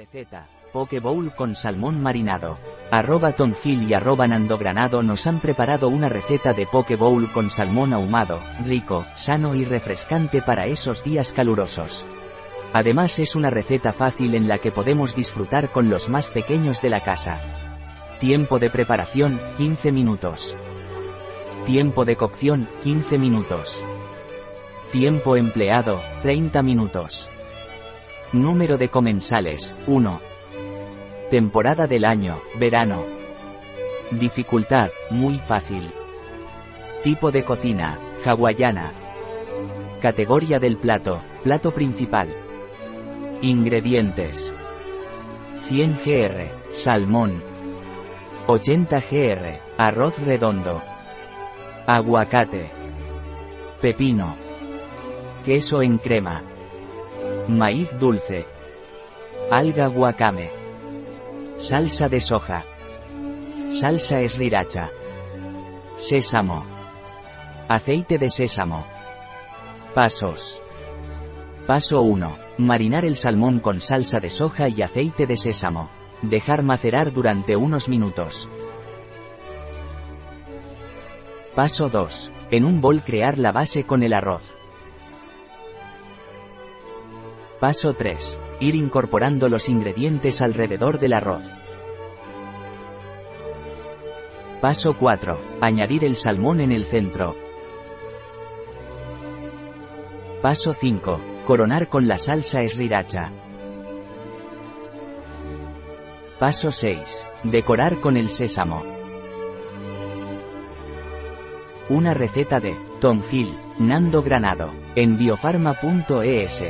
Receta. Poke Bowl con salmón marinado. Arroba Tonfil y arroba Nando Granado nos han preparado una receta de Poke Bowl con salmón ahumado, rico, sano y refrescante para esos días calurosos. Además es una receta fácil en la que podemos disfrutar con los más pequeños de la casa. Tiempo de preparación, 15 minutos. Tiempo de cocción, 15 minutos. Tiempo empleado, 30 minutos. Número de comensales, 1. Temporada del año, verano. Dificultad, muy fácil. Tipo de cocina, hawaiana. Categoría del plato, plato principal. Ingredientes. 100 gr, salmón. 80 gr, arroz redondo. Aguacate. Pepino. Queso en crema. Maíz dulce. Alga wakame. Salsa de soja. Salsa esriracha. Sésamo. Aceite de sésamo. Pasos. Paso 1. Marinar el salmón con salsa de soja y aceite de sésamo. Dejar macerar durante unos minutos. Paso 2. En un bol crear la base con el arroz. Paso 3. Ir incorporando los ingredientes alrededor del arroz. Paso 4. Añadir el salmón en el centro. Paso 5. Coronar con la salsa esriracha. Paso 6. Decorar con el sésamo. Una receta de Tom Hill, Nando Granado, en biofarma.es.